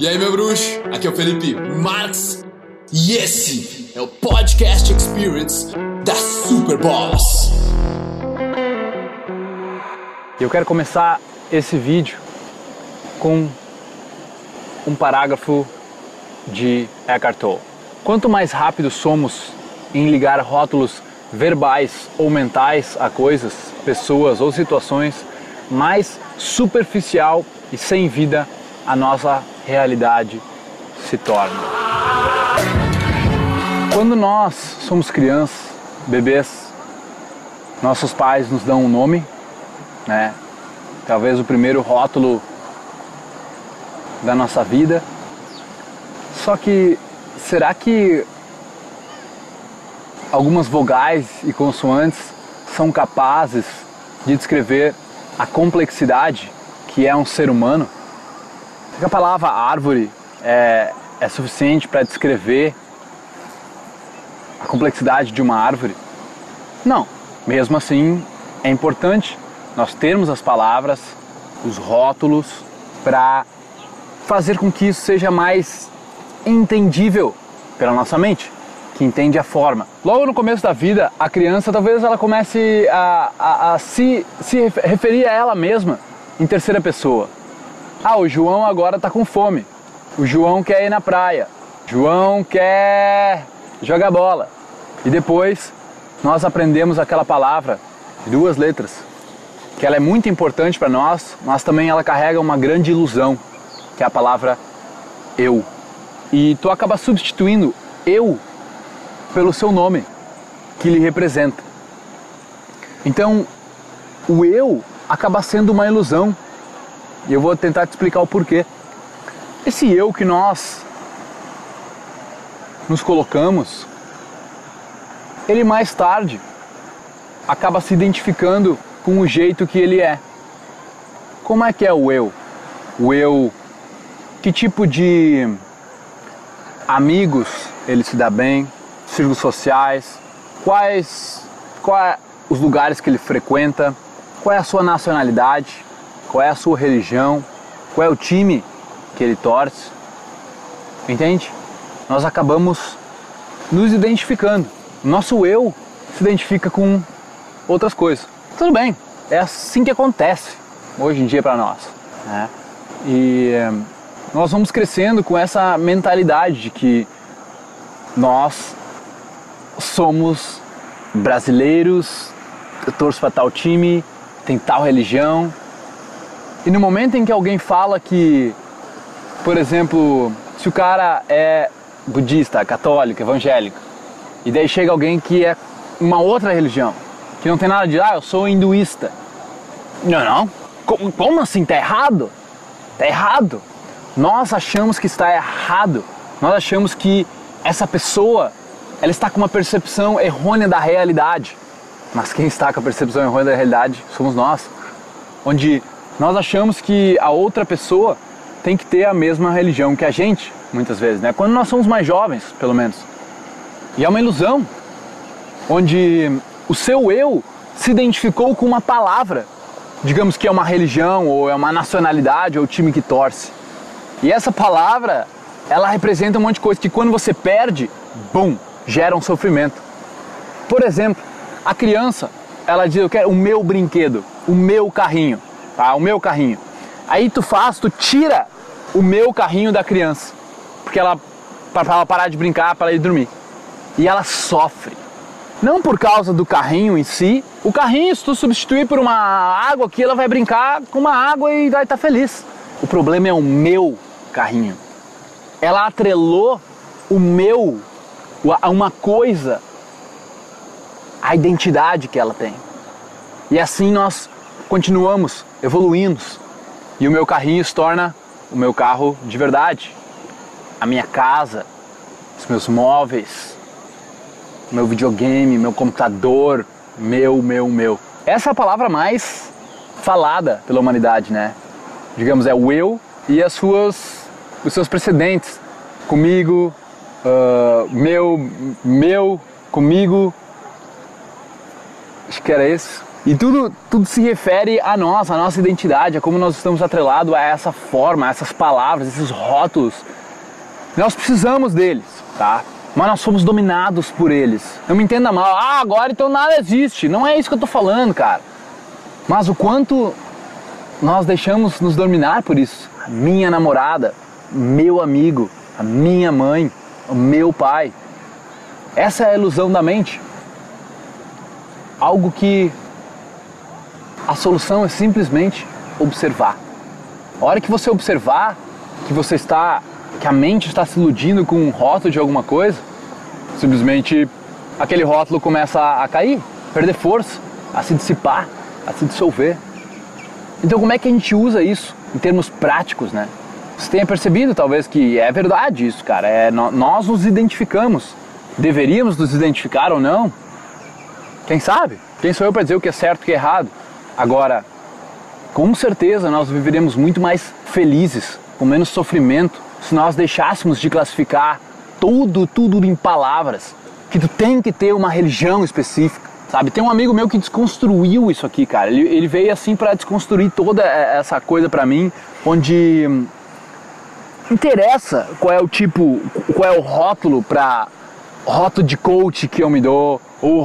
E aí, meu bruxo? Aqui é o Felipe Marx e esse é o Podcast Experience da Super. Eu quero começar esse vídeo com um parágrafo de Eckhart Tolle. Quanto mais rápido somos em ligar rótulos verbais ou mentais a coisas, pessoas ou situações, mais superficial e sem vida a nossa realidade se torna. Quando nós somos crianças, bebês, nossos pais nos dão um nome, né? Talvez o primeiro rótulo da nossa vida. Só que será que algumas vogais e consoantes são capazes de descrever a complexidade que é um ser humano? A palavra árvore é, é suficiente para descrever a complexidade de uma árvore? Não. Mesmo assim, é importante nós termos as palavras, os rótulos, para fazer com que isso seja mais entendível pela nossa mente, que entende a forma. Logo no começo da vida, a criança talvez ela comece a, a, a se, se referir a ela mesma em terceira pessoa. Ah, o João agora está com fome. O João quer ir na praia. João quer jogar bola. E depois nós aprendemos aquela palavra duas letras, que ela é muito importante para nós, mas também ela carrega uma grande ilusão, que é a palavra eu. E tu acaba substituindo eu pelo seu nome, que lhe representa. Então, o eu acaba sendo uma ilusão e eu vou tentar te explicar o porquê. Esse eu que nós nos colocamos, ele mais tarde acaba se identificando com o jeito que ele é. Como é que é o eu? O eu, que tipo de amigos ele se dá bem, círculos sociais, quais, quais os lugares que ele frequenta, qual é a sua nacionalidade, qual é a sua religião, qual é o time que ele torce. Entende? Nós acabamos nos identificando. Nosso eu se identifica com outras coisas. Tudo bem, é assim que acontece hoje em dia para nós. Né? E eh, nós vamos crescendo com essa mentalidade de que nós somos brasileiros, eu torço para tal time, tem tal religião, e no momento em que alguém fala que, por exemplo, se o cara é budista, católico, evangélico, e daí chega alguém que é uma outra religião, que não tem nada de, ah, eu sou hinduísta. Não, não. Como, como assim? Tá errado? Tá errado. Nós achamos que está errado. Nós achamos que essa pessoa, ela está com uma percepção errônea da realidade. Mas quem está com a percepção errônea da realidade somos nós. Onde nós achamos que a outra pessoa tem que ter a mesma religião que a gente, muitas vezes, né? Quando nós somos mais jovens, pelo menos. E é uma ilusão, onde o seu eu se identificou com uma palavra, digamos que é uma religião, ou é uma nacionalidade, ou o time que torce. E essa palavra, ela representa um monte de coisa que quando você perde, bum, gera um sofrimento. Por exemplo, a criança, ela diz, eu quero o meu brinquedo, o meu carrinho tá? O meu carrinho. Aí tu faz, tu tira o meu carrinho da criança, porque ela para ela parar de brincar, para ela ir dormir. E ela sofre. Não por causa do carrinho em si. O carrinho, se tu substituir por uma água aqui, ela vai brincar com uma água e vai estar tá feliz. O problema é o meu carrinho. Ela atrelou o meu a uma coisa, a identidade que ela tem. E assim nós continuamos evoluindo e o meu carrinho se torna o meu carro de verdade, a minha casa, os meus móveis, meu videogame, meu computador, meu, meu, meu. Essa é a palavra mais falada pela humanidade, né? Digamos, é o eu e as suas, os seus precedentes. Comigo, uh, meu, meu, comigo. Acho que era esse E tudo, tudo se refere a nós, a nossa identidade, a como nós estamos atrelados a essa forma, a essas palavras, esses rótulos. Nós precisamos deles, tá? Mas nós somos dominados por eles. Não me entenda mal, ah, agora então nada existe. Não é isso que eu tô falando, cara. Mas o quanto nós deixamos nos dominar por isso. A minha namorada, meu amigo, a minha mãe, o meu pai. Essa é a ilusão da mente. Algo que a solução é simplesmente observar. A hora que você observar que você está, que a mente está se iludindo com um rótulo de alguma coisa, simplesmente aquele rótulo começa a cair, perder força, a se dissipar, a se dissolver. Então como é que a gente usa isso em termos práticos, né? Você tenha percebido talvez que é verdade isso, cara. É, nós nos identificamos. Deveríamos nos identificar ou não? Quem sabe? Quem sou eu para dizer o que é certo e o que é errado? Agora, com certeza nós viveremos muito mais felizes, com menos sofrimento, se nós deixássemos de classificar tudo, tudo em palavras. Que tu tem que ter uma religião específica, sabe? Tem um amigo meu que desconstruiu isso aqui, cara. Ele, ele veio assim para desconstruir toda essa coisa para mim, onde interessa qual é o tipo, qual é o rótulo para rótulo de coach que eu me dou, ou o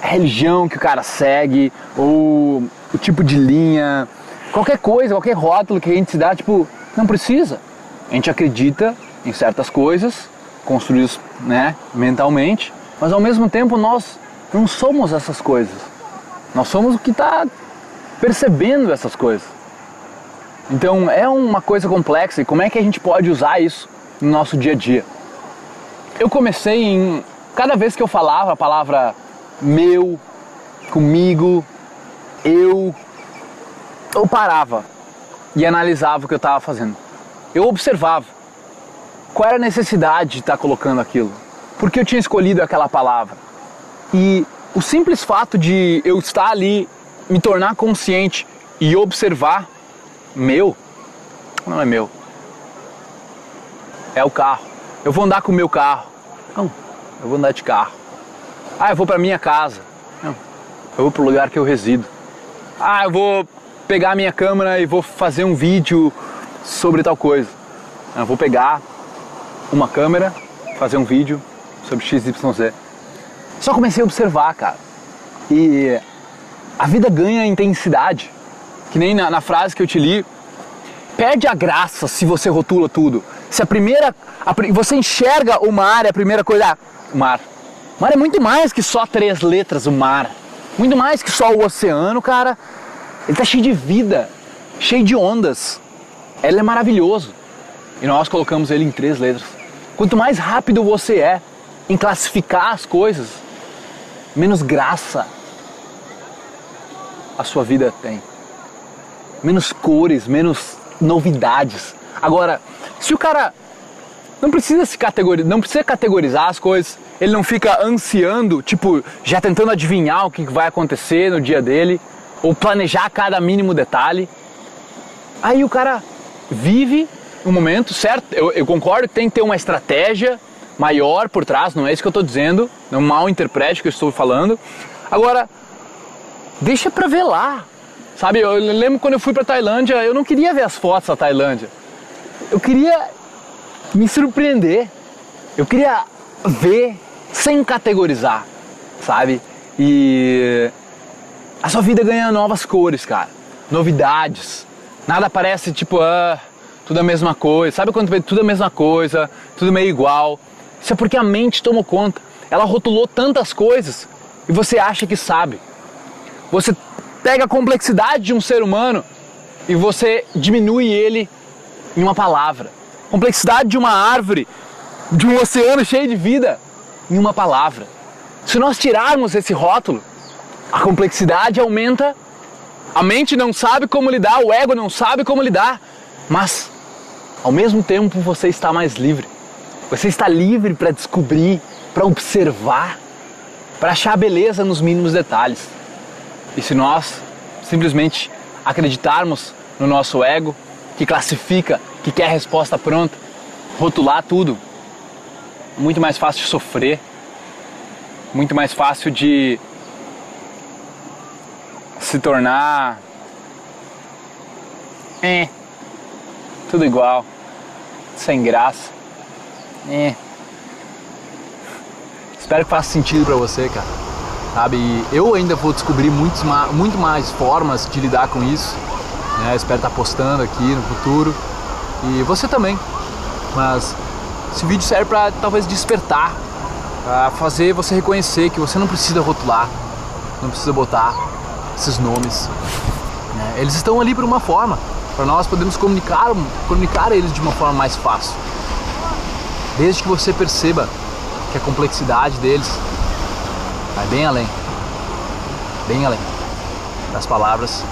religião que o cara segue, ou o tipo de linha, qualquer coisa, qualquer rótulo que a gente se dá, tipo, não precisa. A gente acredita em certas coisas, construídas né, mentalmente, mas ao mesmo tempo nós não somos essas coisas. Nós somos o que está percebendo essas coisas. Então é uma coisa complexa e como é que a gente pode usar isso no nosso dia a dia? Eu comecei em. Cada vez que eu falava a palavra meu, comigo, eu, eu parava e analisava o que eu estava fazendo. Eu observava qual era a necessidade de estar tá colocando aquilo, por que eu tinha escolhido aquela palavra. E o simples fato de eu estar ali, me tornar consciente e observar meu, não é meu, é o carro. Eu vou andar com o meu carro. Não, eu vou andar de carro. Ah, eu vou para minha casa. Não, eu vou para o lugar que eu resido. Ah, eu vou pegar a minha câmera e vou fazer um vídeo sobre tal coisa. Eu vou pegar uma câmera, fazer um vídeo sobre XYZ. Só comecei a observar, cara. E a vida ganha intensidade. Que nem na, na frase que eu te li, perde a graça se você rotula tudo. Se a primeira. A, você enxerga o mar, a primeira coisa. Ah, mar. Mar é muito mais que só três letras, o mar. Muito mais que só o oceano, cara. Ele tá cheio de vida, cheio de ondas. Ele é maravilhoso. E nós colocamos ele em três letras. Quanto mais rápido você é em classificar as coisas, menos graça a sua vida tem. Menos cores, menos novidades. Agora, se o cara não precisa se categorizar, não precisa categorizar as coisas, ele não fica ansiando, tipo, já tentando adivinhar o que vai acontecer no dia dele, ou planejar cada mínimo detalhe. Aí o cara vive um momento, certo? Eu, eu concordo que tem que ter uma estratégia maior por trás, não é isso que eu estou dizendo, não mal interprete o que eu estou falando. Agora, deixa pra ver lá, sabe? Eu lembro quando eu fui pra Tailândia, eu não queria ver as fotos da Tailândia, eu queria me surpreender, eu queria ver sem categorizar, sabe? E a sua vida ganha novas cores, cara. Novidades. Nada parece tipo, ah, tudo a mesma coisa. Sabe quando tudo a mesma coisa, tudo meio igual? Isso é porque a mente tomou conta. Ela rotulou tantas coisas e você acha que sabe. Você pega a complexidade de um ser humano e você diminui ele em uma palavra. Complexidade de uma árvore, de um oceano cheio de vida em uma palavra. Se nós tirarmos esse rótulo, a complexidade aumenta, a mente não sabe como lidar, o ego não sabe como lidar, mas ao mesmo tempo você está mais livre. Você está livre para descobrir, para observar, para achar beleza nos mínimos detalhes. E se nós simplesmente acreditarmos no nosso ego, que classifica, que quer resposta pronta, rotular tudo, muito mais fácil de sofrer, muito mais fácil de se tornar. É. Tudo igual. Sem graça. É. Espero que faça sentido para você, cara. Sabe? Eu ainda vou descobrir muitos, muito mais formas de lidar com isso. Né? Espero estar postando aqui no futuro. E você também. Mas esse vídeo serve para talvez despertar, para fazer você reconhecer que você não precisa rotular, não precisa botar esses nomes. Né? Eles estão ali por uma forma, para nós podermos comunicar, comunicar eles de uma forma mais fácil. Desde que você perceba que a complexidade deles vai bem além, bem além das palavras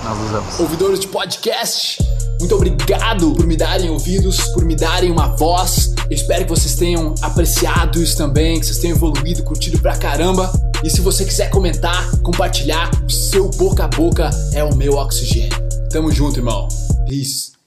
que nós usamos. Ouvidores de podcast, muito obrigado por me darem ouvidos, por me darem uma voz. Eu espero que vocês tenham apreciado isso também, que vocês tenham evoluído, curtido pra caramba. E se você quiser comentar, compartilhar, o seu boca a boca é o meu oxigênio. Tamo junto, irmão. Peace.